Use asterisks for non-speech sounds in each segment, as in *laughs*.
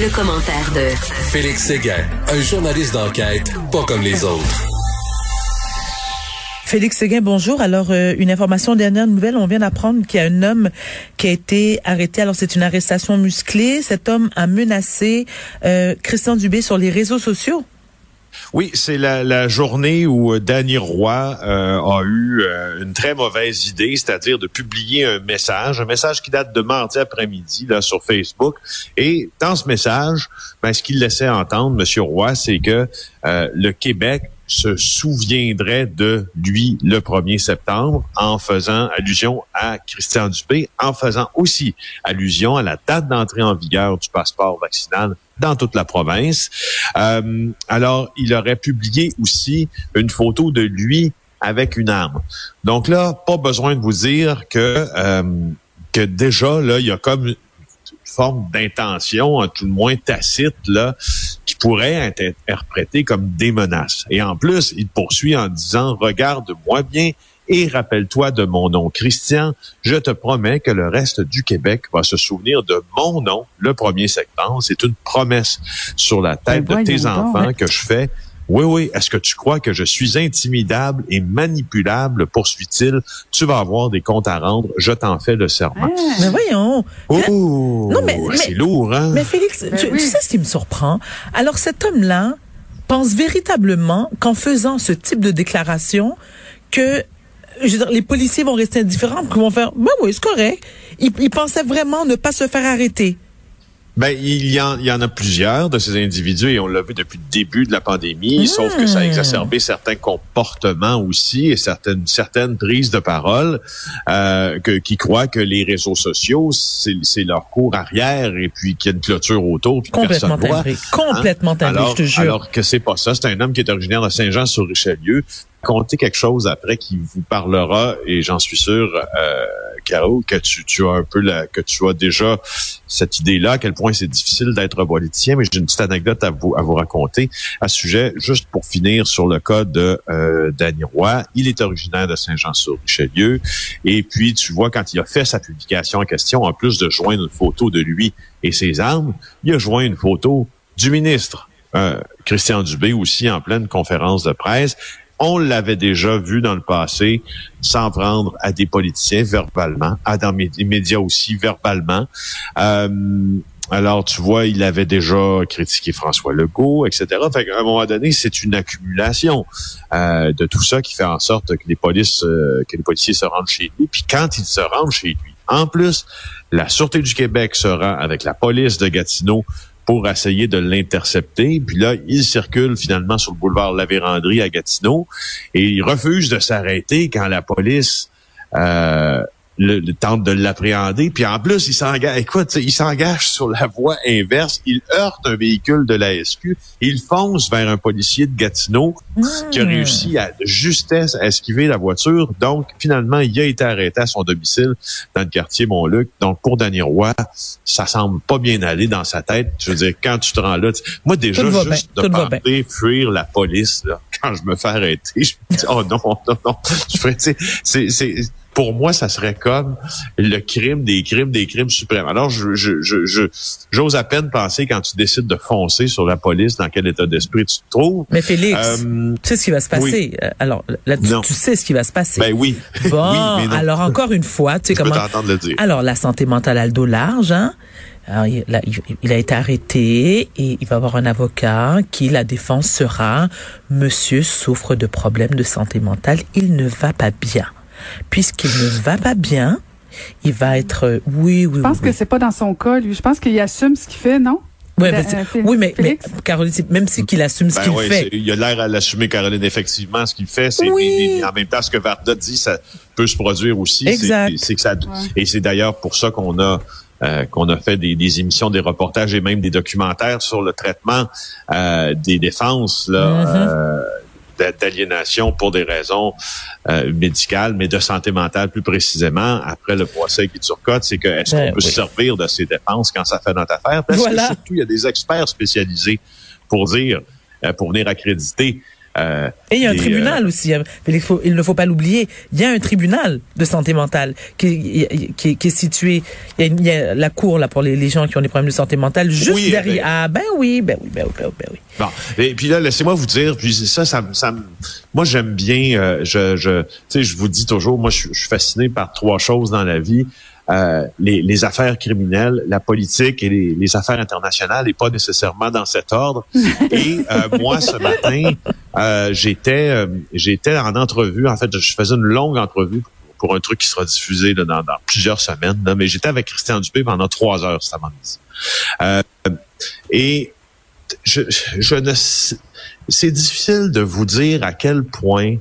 Le commentaire de Félix Séguin, un journaliste d'enquête pas comme les autres. Félix Séguin, bonjour. Alors, euh, une information dernière nouvelle, on vient d'apprendre qu'il y a un homme qui a été arrêté. Alors, c'est une arrestation musclée. Cet homme a menacé euh, Christian Dubé sur les réseaux sociaux. Oui, c'est la, journée où euh, Danny Roy euh, a eu euh, une très mauvaise idée, c'est-à-dire de publier un message, un message qui date de mardi après-midi là sur Facebook. Et dans ce message, ben, ce qu'il laissait entendre, Monsieur Roy, c'est que le Québec se souviendrait de lui le 1er septembre en faisant allusion à Christian Dupé, en faisant aussi allusion à la date d'entrée en vigueur du passeport vaccinal dans toute la province. Euh, alors, il aurait publié aussi une photo de lui avec une arme. Donc là, pas besoin de vous dire que euh, que déjà là, il y a comme forme d'intention, tout le moins tacite là, qui pourrait être interprétée comme des menaces. Et en plus, il poursuit en disant regarde-moi bien et rappelle-toi de mon nom, Christian. Je te promets que le reste du Québec va se souvenir de mon nom le 1er septembre. C'est une promesse sur la tête de tes enfants que je fais. Oui, oui. Est-ce que tu crois que je suis intimidable et manipulable, poursuit-il? Tu vas avoir des comptes à rendre. Je t'en fais le serment. Ah. mais voyons. Oh, non, mais, c'est lourd, hein? Mais Félix, ben tu, tu, sais ce qui me surprend? Alors, cet homme-là pense véritablement qu'en faisant ce type de déclaration, que je veux dire, les policiers vont rester indifférents, qu'ils vont faire, ben oui, c'est correct. Ils, ils pensaient vraiment ne pas se faire arrêter. Ben, il y, en, il y en a plusieurs de ces individus et on l'a vu depuis le début de la pandémie, sauf que ça a hmm. exacerbé certains comportements aussi et certaines certaines prises de parole euh, que, qui croient que les réseaux sociaux c'est leur cours arrière et puis qu'il y a une clôture autour puis complètement personne voit. Complètement hein? alors, je te jure. Alors que c'est pas ça, c'est un homme qui est originaire de Saint-Jean-sur-Richelieu compter quelque chose après qui vous parlera et j'en suis sûr euh, Caro que tu, tu as un peu la, que tu as déjà cette idée-là à quel point c'est difficile d'être politicien mais j'ai une petite anecdote à vous à vous raconter. À ce sujet juste pour finir sur le cas de euh, Danny Roy il est originaire de Saint-Jean-sur-Richelieu et puis tu vois quand il a fait sa publication en question en plus de joindre une photo de lui et ses armes il a joint une photo du ministre euh, Christian Dubé aussi en pleine conférence de presse on l'avait déjà vu dans le passé s'en prendre à des politiciens verbalement, à dans les médias aussi verbalement. Euh, alors, tu vois, il avait déjà critiqué François Legault, etc. Fait qu'à un moment donné, c'est une accumulation euh, de tout ça qui fait en sorte que les polices, euh, que les policiers se rendent chez lui. Puis quand ils se rendent chez lui, en plus, la Sûreté du Québec se rend avec la police de Gatineau pour essayer de l'intercepter. Puis là, il circule finalement sur le boulevard La Vérandrie à Gatineau et il refuse de s'arrêter quand la police euh, le, tente de l'appréhender. Puis en plus, il s'engage, écoute, il s'engage sur la voie inverse. Il heurte un véhicule de la SQ. Il fonce vers un policier de Gatineau qui a réussi à justesse à esquiver la voiture. Donc, finalement, il a été arrêté à son domicile dans le quartier Montluc. Donc, pour Danny Roy, ça semble pas bien aller dans sa tête. Je veux dire, quand tu te rends là, moi déjà, juste de penser fuir la police, là, *laughs* quand je me fais arrêter, je me dis, oh non, non, non. Je ferais, c'est, c'est, pour moi, ça serait comme le crime des crimes des crimes suprêmes. Alors, je, je, je, j'ose à peine penser quand tu décides de foncer sur la police, dans quel état d'esprit tu te trouves. Mais Félix, euh, tu sais ce qui va se passer? Euh, alors, là, tu, sais ce qui va se passer. Ben oui. *laughs* Bon, alors encore une fois, tu sais comment. le dire. Alors, la santé mentale a le dos large, hein? Alors, il, il, a été arrêté et il va avoir un avocat qui, la défense sera, monsieur souffre de problèmes de santé mentale, il ne va pas bien puisqu'il ne va pas bien, il va être oui oui. Je pense que c'est pas dans son cas lui. Je pense qu'il assume ce qu'il fait, non? Ouais, ben, euh, oui, mais, mais, Caroline, même si qu'il assume ce ben qu'il fait. Il a l'air à l'assumer, Caroline, effectivement, ce qu'il fait. C'est oui. en même temps, ce que Varda dit, ça peut se produire aussi. Exact. C'est que ça, et c'est d'ailleurs pour ça qu'on a euh, qu'on a fait des, des, émissions, des reportages et même des documentaires sur le traitement euh, des défenses là, mm-hmm. euh, d'aliénation pour des raisons euh, médicales, mais de santé mentale plus précisément. Après le procès qui turcote, c'est que est-ce qu'on ben peut se servir de ces dépenses quand ça fait notre affaire? Parce que surtout, il y a des experts spécialisés pour dire, euh, pour venir accréditer Euh, Et il y a un tribunal aussi. hein. Il, faut- il ne faut pas l'oublier. Il y a un tribunal de santé mentale qui, qui, qui est situé. Il y, a, il y a la cour là pour les, les gens qui ont des problèmes de santé mentale juste Oui, derrière. euh, ah ben oui, ben oui, ben oui, ben oui, ben oui. Bon, et puis là, laissez-moi vous dire, puis ça, ça, moi j'aime bien, euh, je, je, tu sais, je vous dis toujours, moi je, suis- je suis fasciné par trois choses dans la vie euh, les, les affaires criminelles, la politique et les, les affaires internationales, et pas nécessairement dans cet ordre. *laughs* et euh, moi, ce matin, euh, j'étais, euh, j'étais en entrevue. En fait, je faisais une longue entrevue pour un truc qui sera diffusé là, dans, plusieurs semaines. là, mais j'étais avec Christian Dupé pendant trois heures cet après-midi. Euh, et je, je ne c'est difficile de vous dire à quel point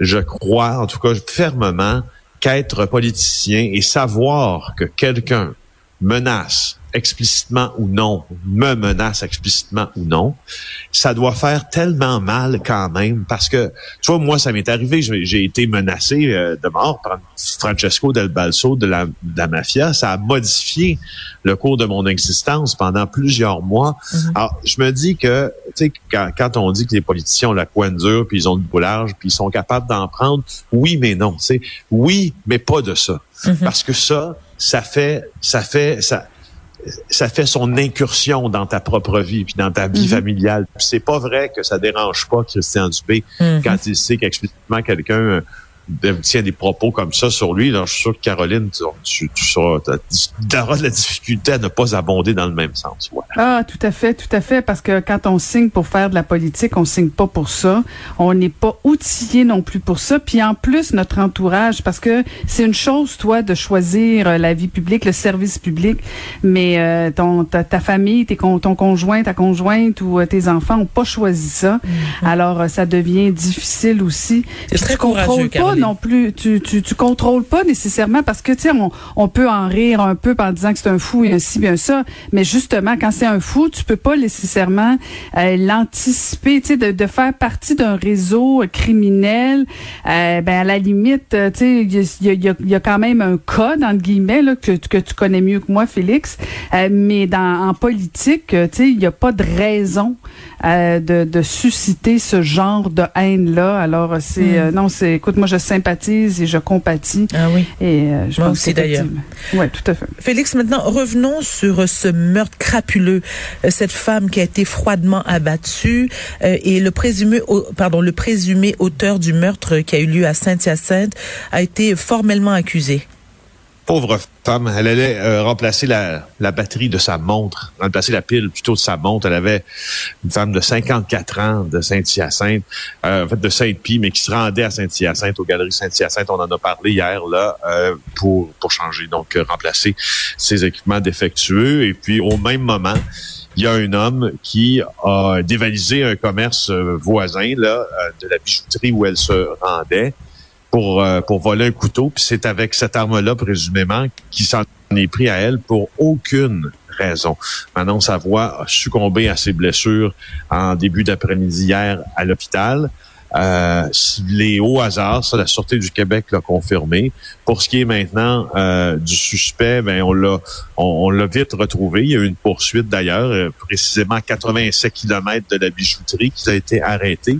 je crois, en tout cas fermement, qu'être politicien et savoir que quelqu'un menace explicitement ou non, me menace explicitement ou non, ça doit faire tellement mal quand même parce que, tu vois, moi, ça m'est arrivé, j'ai été menacé euh, de mort par Francesco Del Balso de la, de la mafia. Ça a modifié le cours de mon existence pendant plusieurs mois. Alors, je me dis que, tu sais, quand, quand on dit que les politiciens ont la coin dure, puis ils ont le boulage, puis ils sont capables d'en prendre, oui, mais non. Tu sais, oui, mais pas de ça. Parce que ça, ça fait, ça fait, ça, ça fait son incursion dans ta propre vie puis dans ta vie familiale. Puis c'est pas vrai que ça dérange pas Christian Dubé Mhm. quand il sait qu'explicitement quelqu'un euh, tient des propos comme ça sur lui. Alors, je suis sûr que Caroline, tu, tu, tu sauras- tu auras de la difficulté à ne pas abonder dans le même sens. Voilà. Ah, tout à fait, tout à fait, parce que quand on signe pour faire de la politique, on signe pas pour ça. On n'est pas outillé non plus pour ça. Puis en plus, notre entourage, parce que c'est une chose, toi, de choisir euh, la vie publique, le service public, mais euh, ton, ta, ta famille, tes, ton conjoint, ta conjointe ou euh, tes enfants ont pas choisi ça. Alors, euh, ça devient difficile aussi. C'est très tu courageux, pas Non plus. Tu, tu, tu contrôles pas nécessairement parce que, tu sais, on, on peut en rire un peu en disant que c'est un fou et un ci, bien ça. Mais justement, quand c'est un fou, tu peux pas nécessairement euh, l'anticiper, tu sais, de, de faire partie d'un réseau criminel. Euh, ben, à la limite, euh, tu sais, il y a, il y a- il y a- il y a quand même un code, entre guillemets, là, que, que tu connais mieux que moi, Félix. Euh, mais dans, en politique, euh, tu sais, il n'y a pas de raison euh, de, de susciter ce genre de haine-là. Alors, c'est... euh, non, c'est... Écoute, moi, je sympathise et je compatis. Ah oui. Et euh, je Moi pense aussi, d'ailleurs. Oui, tout à fait. Félix, maintenant, revenons sur euh, ce meurtre crapuleux. Euh, Cette femme qui a été froidement abattue euh, et le présumé, au- pardon, le présumé auteur du meurtre qui a eu lieu à Saint-Hyacinthe a été formellement accusé. Pauvre femme, elle allait euh, remplacer la, la batterie de sa montre, remplacer la pile plutôt de sa montre. Elle avait une femme de 54 ans de Saint-Hyacinthe, euh, en fait de Sainte-Pie, mais qui se rendait à Saint-Hyacinthe, aux Galeries Saint-Hyacinthe. On en a parlé hier là euh, pour pour changer, donc euh, remplacer ses équipements défectueux. Et puis au même moment, il y a un homme qui a dévalisé un commerce euh, voisin là euh, de la bijouterie où elle se rendait pour euh, pour voler un couteau. Puis c'est avec cette arme-là, présumément, qui s'en est pris à elle pour aucune raison. Manon Savoie a succombé à ses blessures en début d'après-midi hier à l'hôpital. Euh, les hauts hasards, ça, la Sûreté du Québec l'a confirmé. Pour ce qui est maintenant euh, du suspect, ben on l'a on, l'a vite retrouvé. Il y a eu une poursuite d'ailleurs, euh, précisément à 87 km de la bijouterie qui a été arrêté.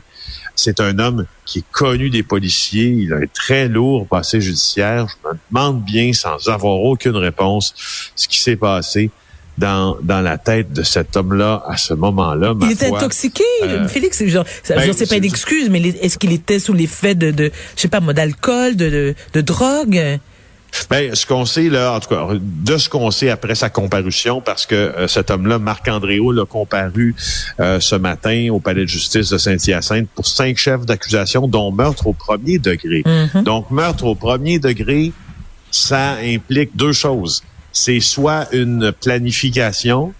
C'est un homme qui est connu des policiers. Il a un très lourd passé judiciaire. Je me demande bien, sans avoir aucune réponse, ce qui s'est passé dans, dans la tête de cet homme-là à ce moment-là. il était foi. intoxiqué, euh, Félix. Genre, ben, genre, c'est pas une c'est- excuse, mais est-ce qu'il était sous l'effet de, de, je sais pas, d'alcool, de, de, de drogue? Ben, ce qu'on sait là, en tout cas, de ce qu'on sait après sa comparution, parce que euh, cet homme-là, Marc Andréo, l'a comparu euh, ce matin au palais de justice de Saint-Hyacinthe pour cinq chefs d'accusation, dont meurtre au premier degré. Mhm. Donc, meurtre au premier degré, ça implique deux choses. C'est soit une planification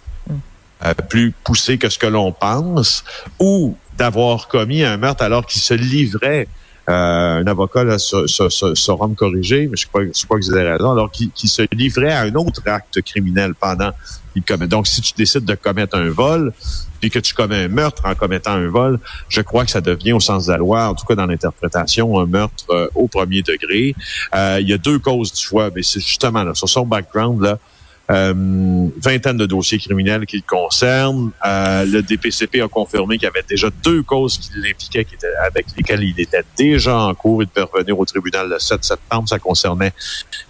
euh, plus poussée que ce que l'on pense, ou d'avoir commis un meurtre alors qu'il se livrait. Euh, un avocat là, se- se- se- saura me corriger, mais je crois, je crois que vous avez raison, alors qu'il se livrait à un autre acte criminel pendant qu'il commet. Donc, si tu décides de commettre un vol, puis que tu commets un meurtre en commettant un vol, je crois que ça devient, au sens de la loi, en tout cas dans l'interprétation, un meurtre euh, au premier degré. Euh, il y a deux causes du choix, mais c'est justement là, sur son background, là, vingtaine de dossiers criminels qui le concernent. Euh, le DPCP a confirmé qu'il y avait déjà deux causes qui l'impliquaient, qui étaient, avec lesquelles il était déjà en cours. Il devait revenir au tribunal le 7 septembre. Ça concernait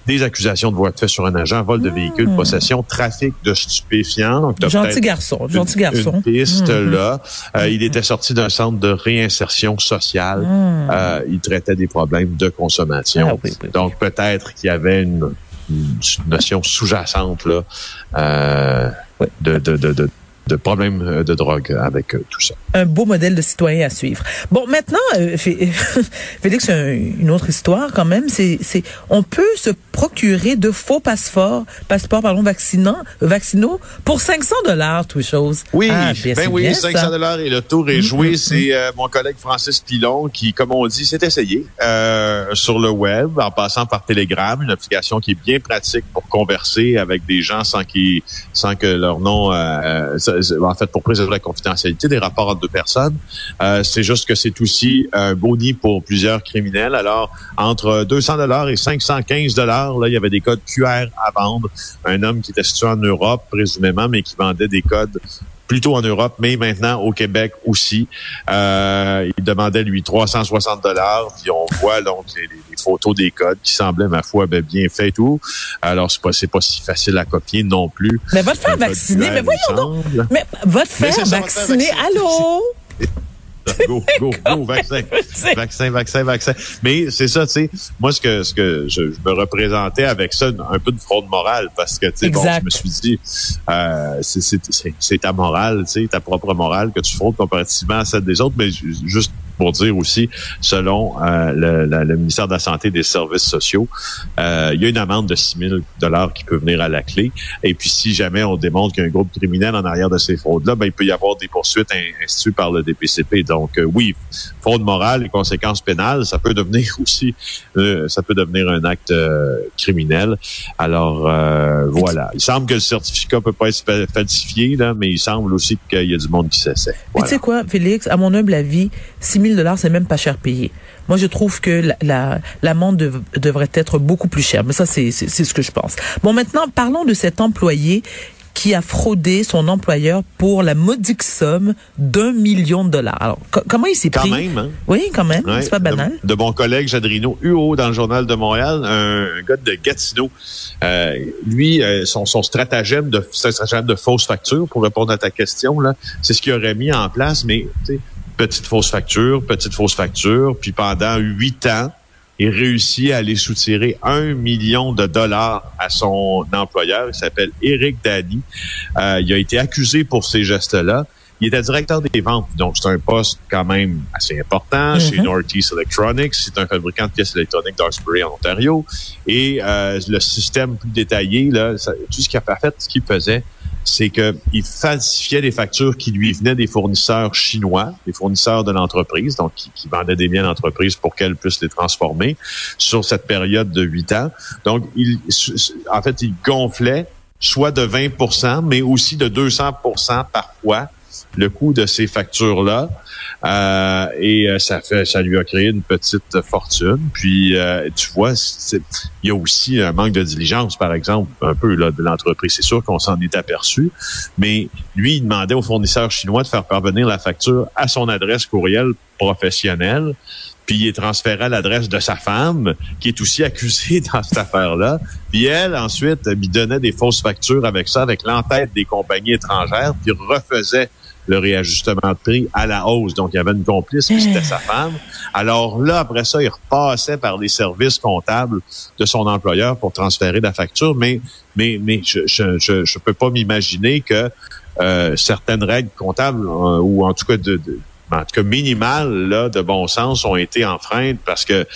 des accusations de voie de fait sur un agent, vol de mmh. véhicule, possession, trafic de stupéfiants. Donc, gentil garçon, gentil garçon. Une piste mmh. là. Euh, il était sorti d'un centre de réinsertion sociale. Mmh. Euh, il traitait des problèmes de consommation. Ah, oui, oui, Donc peut-être qu'il y avait une une notion sous-jacente là, euh, de, de, de, de de problèmes euh, de drogue avec euh, tout ça. Un beau modèle de citoyen à suivre. Bon, maintenant, euh, *laughs* Félix, une autre histoire quand même. C'est, c'est, on peut se procurer de faux passeports, passeports pardon, vaccinants, vaccinaux pour 500 dollars, tout chose. Oui, ah, ben oui, 500 dollars et le tour est mm, joué. Mm, c'est mm. mon collègue Francis Pilon qui, comme on dit, s'est essayé sur le web en passant par Telegram, une application qui est bien pratique pour converser avec des gens sans qu'ils, sans que leur nom en fait, pour préserver la confidentialité des rapports entre deux personnes. Euh, c'est juste que c'est aussi un boni pour plusieurs criminels. Alors, entre 200 dollars et 515 dollars, là, il y avait des codes QR à vendre. Un homme qui était situé en Europe, présumément, mais qui vendait des codes plutôt en Europe, mais maintenant au Québec aussi. Euh, il demandait, lui, 360 dollars. Puis on voit donc les, photos des codes qui semblaient, ma foi, ben, bien fait et tout. Alors, c'est pas, pas si facile à copier non plus. Mais va te faire vacciner. Mais voyons donc. Mais va te faire vacciner. Allô? *laughs* Go, go, *laughs* go, vaccin. vaccin, vaccin, vaccin. Mais c'est ça, tu sais, moi, ce que, ce que je, me représentais avec ça, un peu de fraude morale, parce que, tu sais, bon, je me suis dit, euh, c'est ta morale, tu sais, ta propre morale que tu fraudes comparativement à celle des autres, mais juste pour dire aussi, selon euh, le, le, ministère de la Santé et des Services sociaux, euh, il y a une amende de 6 000 dollars qui peut venir à la clé. Et puis, si jamais on démontre qu'il y a un groupe criminel en arrière de ces fraudes-là, ben, il peut y avoir des poursuites instituées par le DPCP. Donc, euh, oui, fraude morale et conséquences pénales, ça peut devenir *laughs* aussi, ça peut devenir un acte criminel. Alors, voilà. Il semble que le certificat peut pas être falsifié, là, mais il semble aussi qu'il y a du monde qui s'essaie. Voilà. Tu sais quoi, Félix, à mon humble avis, 6 000 dollars, c'est même pas cher payé. Moi, je trouve que l'amende la, devrait être beaucoup plus chère. Mais ça, c'est ce que je pense. Bon, maintenant, parlons de cet employé qui a fraudé son employeur pour la modique somme d'un million de dollars. Alors, comment il s'est pris? Quand même, hein? Oui, quand même. c'est pas banal. De, mon collègue Jadrino Huot dans le Journal de Montréal, un, gars de Gatineau. Euh, lui, euh, son, son stratagème de stratagème de fausse facture, pour répondre à ta question, là, c'est ce qu'il aurait mis en place, mais petite fausse facture, petite fausse facture, puis pendant huit ans, il réussit à aller soutirer un million de dollars à son employeur. Il s'appelle Eric Dany. Euh, il a été accusé pour ces gestes-là. Il était directeur des ventes, donc c'est un poste quand même assez important chez mm-hmm. Northeast Electronics. C'est un fabricant de pièces électroniques d'Arsbury en Ontario. Et euh, le système plus détaillé, là, tout ce qu'il a fait, ce qu'il faisait, c'est qu'il falsifiait des factures qui lui venaient des fournisseurs chinois, des fournisseurs de l'entreprise, donc qui, vendaient des biens d'entreprise pour qu'elle puisse les transformer sur cette période de huit ans. Donc, il, en fait, il gonflait soit de 20% mais aussi de 200% parfois le coût de ces factures-là. Euh, et euh, ça fait, ça lui a créé une petite fortune. Puis, euh, tu vois, il y a aussi un manque de diligence, par exemple, un peu là, de l'entreprise. C'est sûr qu'on s'en est aperçu, mais lui, il demandait aux fournisseurs chinois de faire parvenir la facture à son adresse courriel professionnelle puis il est l'adresse de sa femme, qui est aussi accusée *laughs* dans cette affaire-là. Puis elle, ensuite, lui donnait des fausses factures avec ça, avec l'entête des compagnies étrangères, puis refaisait le réajustement de prix à la hausse. Donc, il y avait une complice, c'était sa femme. Alors là, après ça, il repassait par les services comptables de son employeur pour transférer la facture. Mais, mais, mais je, je, je, peux pas m'imaginer que euh, certaines règles comptables, euh, ou en tout cas de, en tout cas minimales là, de bon sens ont été enfreintes parce que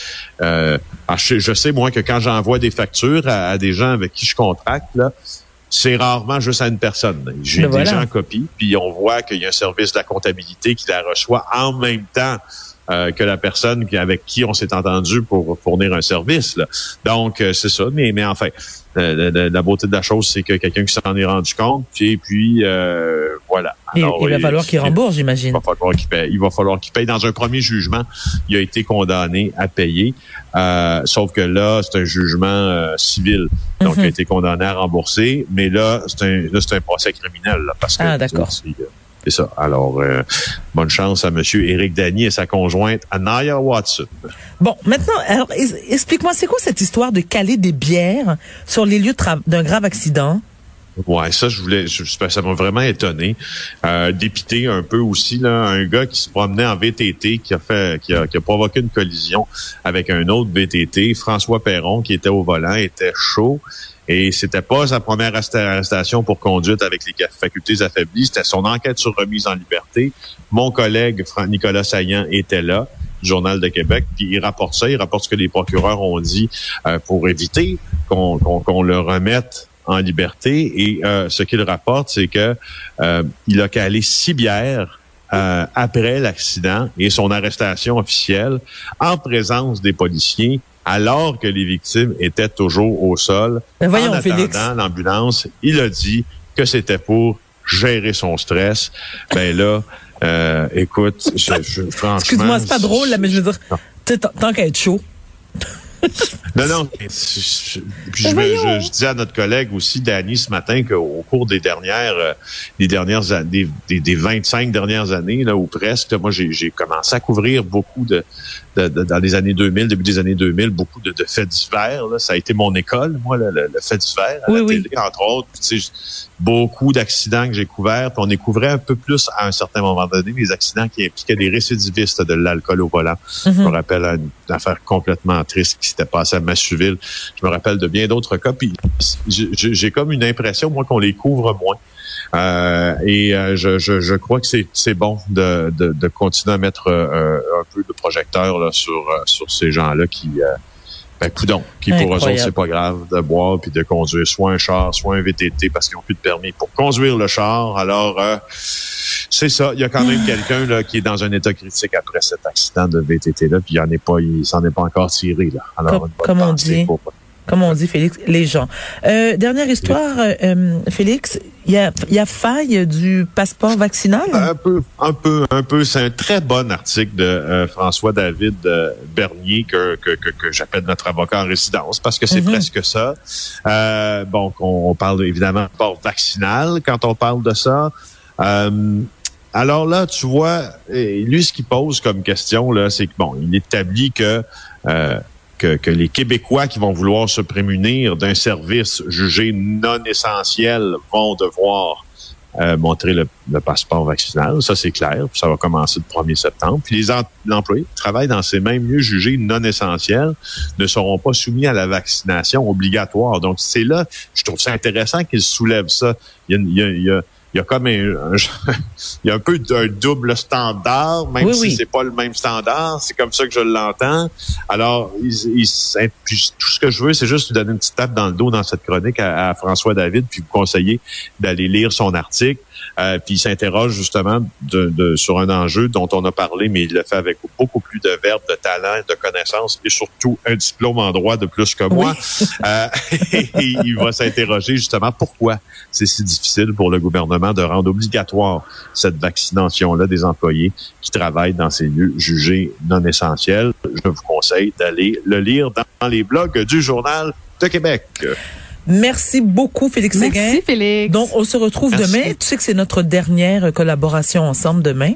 euh, je, sais moi que quand j'envoie des factures à, à, des gens avec qui je contracte là, c'est rarement juste à une personne. J'ai ben des gens en copie, puis on voit qu'il y a un service de la comptabilité qui la reçoit en même temps euh, que la personne avec qui on s'est entendu pour fournir un service. Donc, euh, c'est ça. Mais, mais enfin, la beauté de la chose, c'est que quelqu'un qui s'en est rendu compte, puis, puis euh, voilà. il va falloir qu'il rembourse, j'imagine. Il va falloir qu'il paye. Il va falloir qu'il paye. Dans un premier jugement, il a été condamné à payer. Euh, sauf que là, c'est un jugement euh, civil. Donc, il a mhm. été condamné à rembourser. Mais là, c'est un, là, un procès criminel. Là, parce que, ah, d'accord. C'est ça. Alors, euh, bonne chance à M. Éric Dany et sa conjointe Anaya Watson. Bon, maintenant, alors, explique-moi, c'est quoi cette histoire de caler des bières sur les lieux d'un grave accident? Ouais, ça, je voulais, ça m'a vraiment étonné, euh, dépité un peu aussi là, un gars qui se promenait en VTT, qui a fait, qui a, qui a provoqué une collision avec un autre VTT, François Perron, qui était au volant, était chaud. Et c'était pas sa première arrestation pour conduite avec les facultés affaiblies. C'était son enquête sur remise en liberté. Mon collègue Nicolas Saillant était là, du Journal de Québec, puis il rapporte ça. Il rapporte ce que les procureurs ont dit euh, pour éviter qu'on le remette en liberté. Et euh, ce qu'il rapporte, c'est que euh, il a calé six bières après l'accident et son arrestation officielle en présence des policiers alors que les victimes étaient toujours au sol. Ben voyons, en attendant l'ambulance, il a dit que c'était pour gérer son stress. Ben là, euh, écoute, je, je, franchement... Excuse-moi, c'est pas drôle, là, mais je veux dire, tant qu'à être chaud. non, non. Puis je, je, je, dis à notre collègue aussi, Danny, ce matin, qu'au cours des dernières, euh, des dernières années, des, des, 25 dernières années, là, ou presque, moi, j'ai commencé à couvrir beaucoup de, dans les années 2000, début des années 2000, beaucoup de, de faits divers. Ça a été mon école, moi, le, le, fait divers, à oui, la oui. télé, entre autres. Beaucoup d'accidents que j'ai couverts. Puis on découvrait un peu plus à un certain moment donné les accidents qui impliquaient des récidivistes de l'alcool au volant. Je me mhm. rappelle une affaire complètement triste qui s'était passée à Massuville. Je me rappelle de bien d'autres cas. Puis j'ai comme une impression, moi, qu'on les couvre moins. Euh, et euh, je, je, je, crois que c'est bon de, de, de, continuer à mettre euh, un peu de projecteur là, sur, sur ces gens-là qui ben, coudon, qui pour eux autres, c'est pas grave de boire puis de conduire soit un char, soit un VTT parce qu'ils ont plus de permis pour conduire le char. Alors, c'est ça. Il y a quand même quelqu'un là qui est dans un état critique après cet accident de VTT là, puis il en est pas, il s'en est pas encore tiré là. Alors, comme, on dit comme on dit, Félix, les gens. Euh, dernière histoire, euh, euh, Félix, il y a, y a faille du passeport vaccinal? Un peu, un peu, un peu. C'est un très bon article de euh, François-David Bernier que, que, que, que j'appelle notre avocat en résidence parce que c'est mhm. presque ça. bon, on, parle évidemment de passeport vaccinal quand on parle de ça. alors là, tu vois, lui, ce qu'il pose comme question, là, c'est que, bon, il établit que que, les Québécois qui vont vouloir se prémunir d'un service jugé non essentiel vont devoir euh, montrer le, passeport vaccinal. Ça, c'est clair. Ça va commencer le 1er septembre. Puis les employés qui travaillent dans ces mêmes lieux jugés non essentiels ne seront pas soumis à la vaccination obligatoire. Donc, c'est là, je trouve ça intéressant qu'ils soulèvent ça. Il y a, il il y a comme un, *laughs* il y a un peu d'un double standard, même si c'est pas le même standard. C'est comme ça que je l'entends. Alors, il, tout ce que je veux, c'est juste lui donner une petite tape dans le dos dans cette chronique à, à François David, puis vous conseiller d'aller lire son article. Euh, puis il s'interroge justement de, de, sur un enjeu dont on a parlé, mais il le fait avec beaucoup plus de verbe, de talent, de connaissances et surtout un diplôme en droit de plus que moi. Euh, *laughs* et il va s'interroger justement pourquoi c'est si difficile pour le gouvernement de rendre obligatoire cette vaccination-là des employés qui travaillent dans ces lieux jugés non essentiels. Je vous conseille d'aller le lire dans les blogs du Journal de Québec. Merci beaucoup, Félix Séguin. Merci, Félix. Donc, on se retrouve demain. Tu sais que c'est notre dernière collaboration ensemble demain.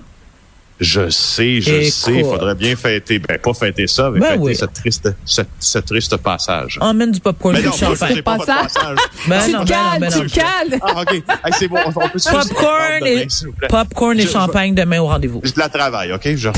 Je sais, je sais. Il faudrait bien fêter, ben pas fêter ça, mais ben fêter ce triste, ce, triste passage. Emmène du popcorn et du champagne. Pas passage. Ben tu cales, tu cales. Ah, OK. c'est bon. On peut popcorn, et, popcorn et champagne demain au rendez-vous. Je la travaille, OK? Je